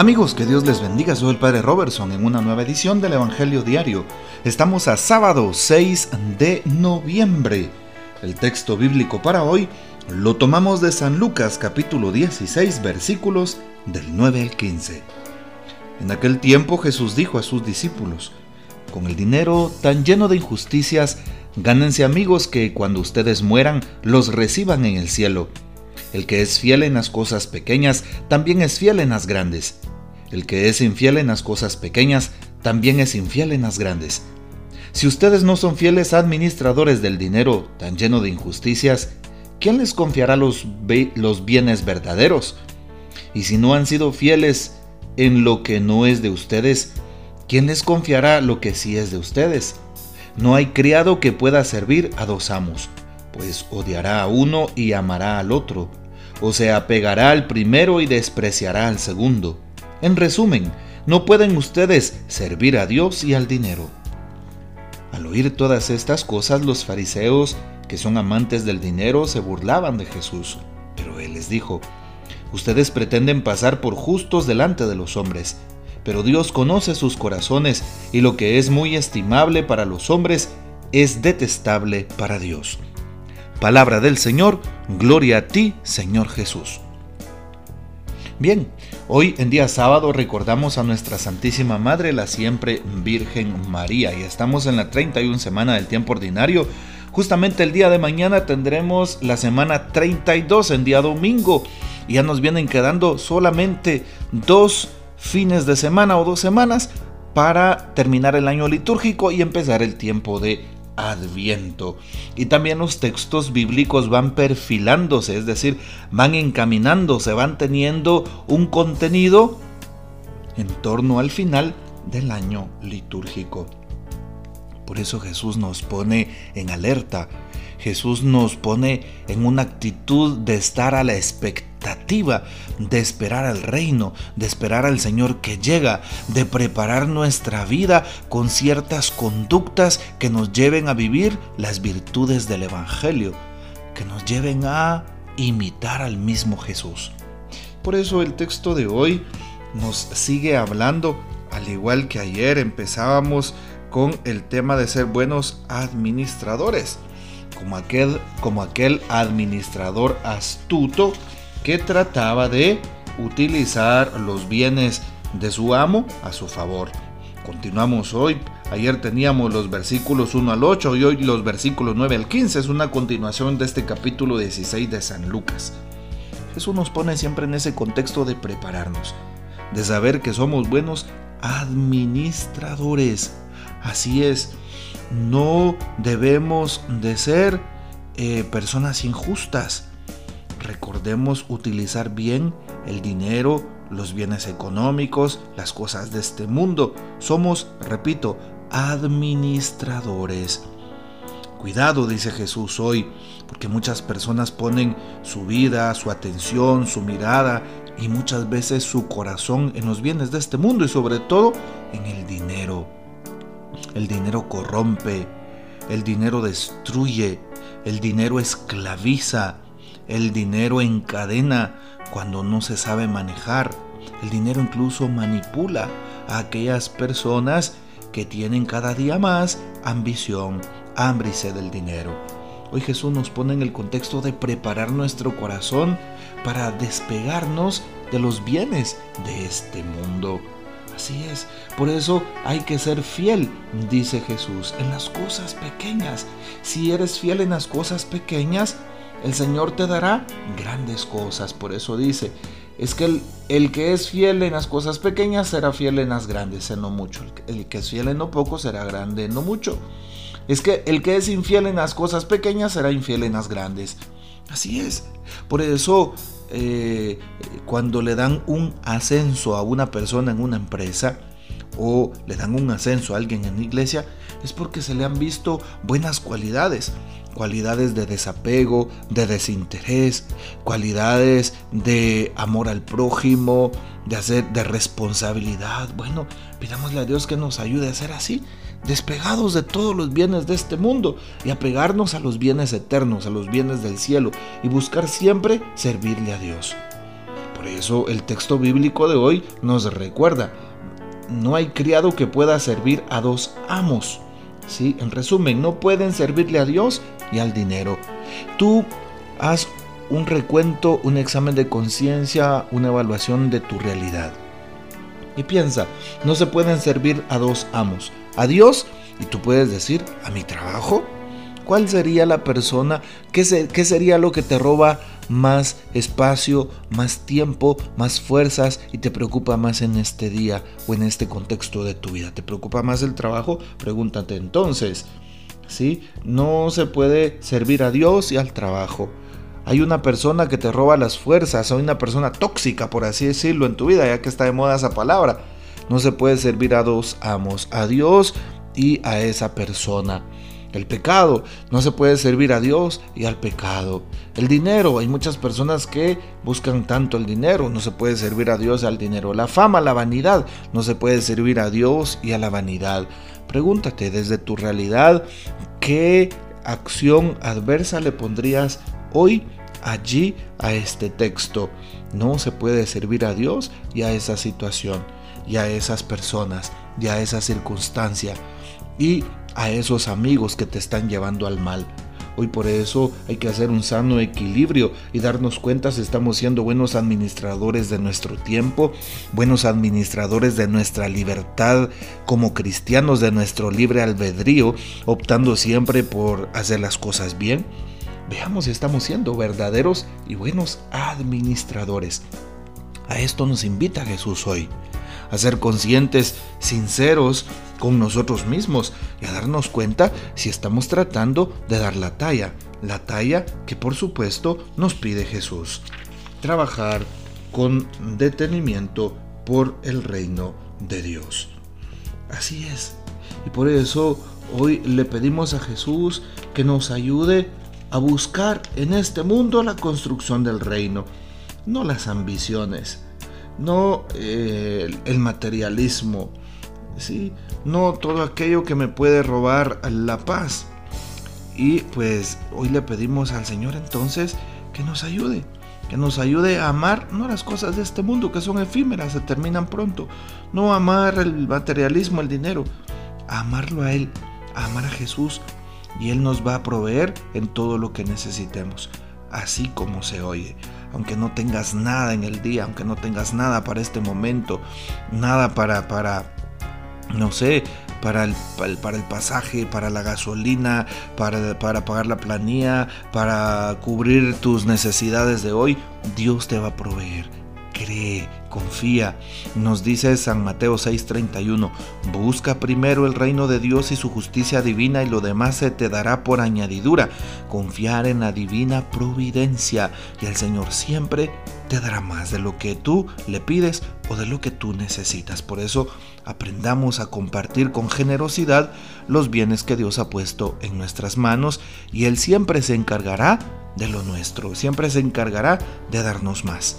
Amigos, que Dios les bendiga. Soy el Padre Robertson en una nueva edición del Evangelio Diario. Estamos a sábado 6 de noviembre. El texto bíblico para hoy lo tomamos de San Lucas capítulo 16 versículos del 9 al 15. En aquel tiempo Jesús dijo a sus discípulos, con el dinero tan lleno de injusticias, gánense amigos que cuando ustedes mueran los reciban en el cielo. El que es fiel en las cosas pequeñas, también es fiel en las grandes. El que es infiel en las cosas pequeñas, también es infiel en las grandes. Si ustedes no son fieles administradores del dinero tan lleno de injusticias, ¿quién les confiará los, bienes verdaderos? Y si no han sido fieles en lo que no es de ustedes, ¿quién les confiará lo que sí es de ustedes? No hay criado que pueda servir a dos amos, pues odiará a uno y amará al otro, o se apegará al primero y despreciará al segundo. En resumen, no pueden ustedes servir a Dios y al dinero. Al oír todas estas cosas, los fariseos, que son amantes del dinero, se burlaban de Jesús. Pero él les dijo, Ustedes pretenden pasar por justos delante de los hombres, pero Dios conoce sus corazones y lo que es muy estimable para los hombres es detestable para Dios. Palabra del Señor, gloria a ti, Señor Jesús. Bien, hoy en día sábado recordamos a nuestra Santísima Madre, la siempre Virgen María, y estamos en la 31 semana del tiempo ordinario. Justamente el día de mañana tendremos la semana 32 en día domingo, y ya nos vienen quedando solamente dos fines de semana o dos semanas para terminar el año litúrgico y empezar el tiempo de Adviento. Y también los textos bíblicos van perfilándose, es decir, van encaminándose, van teniendo un contenido en torno al final del año litúrgico. Por eso Jesús nos pone en alerta, Jesús nos pone en una actitud de estar a la expectativa de esperar al reino, de esperar al Señor que llega, de preparar nuestra vida con ciertas conductas que nos lleven a vivir las virtudes del Evangelio, que nos lleven a imitar al mismo Jesús. Por eso el texto de hoy nos sigue hablando, al igual que ayer empezábamos con el tema de ser buenos administradores, como aquel, como aquel administrador astuto que trataba de utilizar los bienes de su amo a su favor. Continuamos hoy. Ayer teníamos los versículos 1 al 8 y hoy los versículos 9 al 15. Es una continuación de este capítulo 16 de San Lucas. Jesús nos pone siempre en ese contexto de prepararnos, de saber que somos buenos administradores. Así es, no debemos de ser eh, personas injustas recordemos utilizar bien el dinero, los bienes económicos, las cosas de este mundo. Somos, repito, administradores. Cuidado, dice Jesús hoy, porque muchas personas ponen su vida, su atención, su mirada y muchas veces su corazón en los bienes de este mundo y sobre todo en el dinero. El dinero corrompe, el dinero destruye, el dinero esclaviza, el dinero encadena cuando no se sabe manejar. El dinero incluso manipula a aquellas personas que tienen cada día más ambición, hambre y sed del dinero. Hoy Jesús nos pone en el contexto de preparar nuestro corazón para despegarnos de los bienes de este mundo. Así es, por eso hay que ser fiel, dice Jesús, en las cosas pequeñas. Si eres fiel en las cosas pequeñas, el Señor te dará grandes cosas. Por eso dice, es que el, el, que es fiel en las cosas pequeñas será fiel en las grandes, en no mucho. El, que es fiel en lo poco será grande en no mucho. Es que el que es infiel en las cosas pequeñas será infiel en las grandes. Así es. Por eso, eh, cuando le dan un ascenso a una persona en una empresa, o le dan un ascenso a alguien en la iglesia, es porque se le han visto buenas cualidades, cualidades de desapego, de desinterés, cualidades de amor al prójimo, de hacer de responsabilidad. Bueno, pidámosle a Dios que nos ayude a ser así, despegados de todos los bienes de este mundo y apegarnos a los bienes eternos, a los bienes del cielo y buscar siempre servirle a Dios. Por eso el texto bíblico de hoy nos recuerda, no hay criado que pueda servir a dos amos. ¿Sí? En resumen, no pueden servirle a Dios y al dinero. Tú haz un recuento, un examen de conciencia, una evaluación de tu realidad. Y piensa, no se pueden servir a dos amos, a Dios y tú puedes decir, a mi trabajo. ¿Cuál sería la persona? ¿Qué, qué sería lo que te roba más espacio, más tiempo, más fuerzas y te preocupa más en este día o en este contexto de tu vida? ¿Te preocupa más el trabajo? Pregúntate entonces. ¿Sí? No se puede servir a Dios y al trabajo. Hay una persona que te roba las fuerzas, hay una persona tóxica, por así decirlo, en tu vida, ya que está de moda esa palabra. No se puede servir a dos amos, a Dios y a esa persona. El pecado, no se puede servir a Dios y al pecado. El dinero, hay muchas personas que buscan tanto el dinero, no se puede servir a Dios y al dinero. La fama, la vanidad, no se puede servir a Dios y a la vanidad. Pregúntate desde tu realidad, ¿qué acción adversa le pondrías hoy allí a este texto? No se puede servir a Dios y a esa situación, y a esas personas, y a esa circunstancia, y a esos amigos que te están llevando al mal. Hoy por eso hay que hacer un sano equilibrio y darnos cuenta si estamos siendo buenos administradores de nuestro tiempo, buenos administradores de nuestra libertad como cristianos, de nuestro libre albedrío, optando siempre por hacer las cosas bien. Veamos si estamos siendo verdaderos y buenos administradores. A esto nos invita Jesús hoy a ser conscientes, sinceros con nosotros mismos y a darnos cuenta si estamos tratando de dar la talla, la talla que por supuesto nos pide Jesús. Trabajar con detenimiento por el reino de Dios. Así es. Y por eso hoy le pedimos a Jesús que nos ayude a buscar en este mundo la construcción del reino, no las ambiciones, no eh, el materialismo, ¿sí? no todo aquello que me puede robar la paz. Y pues hoy le pedimos al Señor entonces que nos ayude, que nos ayude a amar no las cosas de este mundo que son efímeras, se terminan pronto, no amar el materialismo, el dinero, amarlo a Él, amar a Jesús y Él nos va a proveer en todo lo que necesitemos, así como se oye aunque no tengas nada en el día, aunque no tengas nada para este momento, nada para, para no sé, para el, para el pasaje, para la gasolina, para, para pagar la planilla, para cubrir tus necesidades de hoy, Dios te va a proveer cree, confía. Nos dice San Mateo 6:31, busca primero el reino de Dios y su justicia divina y lo demás se te dará por añadidura. Confiar en la divina providencia y el Señor siempre te dará más de lo que tú le pides o de lo que tú necesitas. Por eso aprendamos a compartir con generosidad los bienes que Dios ha puesto en nuestras manos y Él siempre se encargará de lo nuestro, siempre se encargará de darnos más.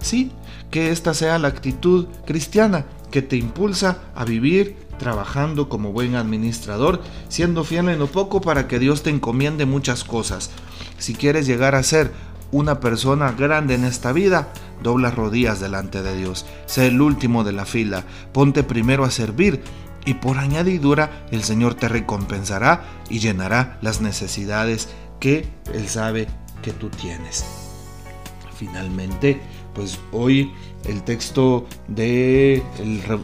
Sí, que esta sea la actitud cristiana que te impulsa a vivir trabajando como buen administrador, siendo fiel en lo poco para que Dios te encomiende muchas cosas. Si quieres llegar a ser una persona grande en esta vida, dobla rodillas delante de Dios. Sé el último de la fila, ponte primero a servir y por añadidura el Señor te recompensará y llenará las necesidades que Él sabe que tú tienes. Finalmente, pues hoy el texto de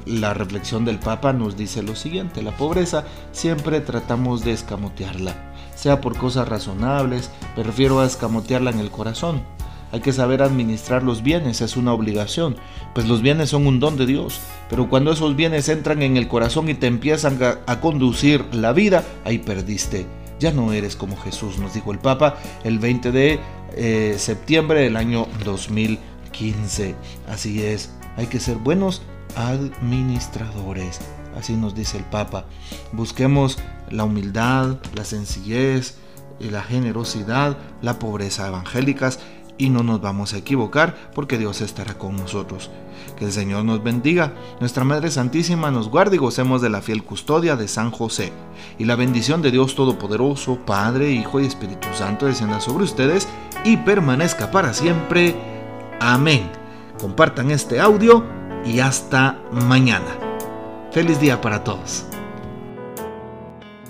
la reflexión del Papa nos dice lo siguiente, la pobreza siempre tratamos de escamotearla, sea por cosas razonables, me refiero a escamotearla en el corazón. Hay que saber administrar los bienes, es una obligación, pues los bienes son un don de Dios, pero cuando esos bienes entran en el corazón y te empiezan a, conducir la vida, ahí perdiste. Ya no eres como Jesús, nos dijo el Papa el 20 de eh, septiembre del año 2000. 15. Así es, hay que ser buenos administradores. Así nos dice el Papa. Busquemos la humildad, la sencillez, la generosidad, la pobreza evangélicas y no nos vamos a equivocar porque Dios estará con nosotros. Que el Señor nos bendiga, nuestra Madre Santísima nos guarde y gocemos de la fiel custodia de San José. Y la bendición de Dios Todopoderoso, Padre, Hijo y Espíritu Santo descienda sobre ustedes y permanezca para siempre. Amén. compartan este audio y hasta mañana. Feliz día para todos.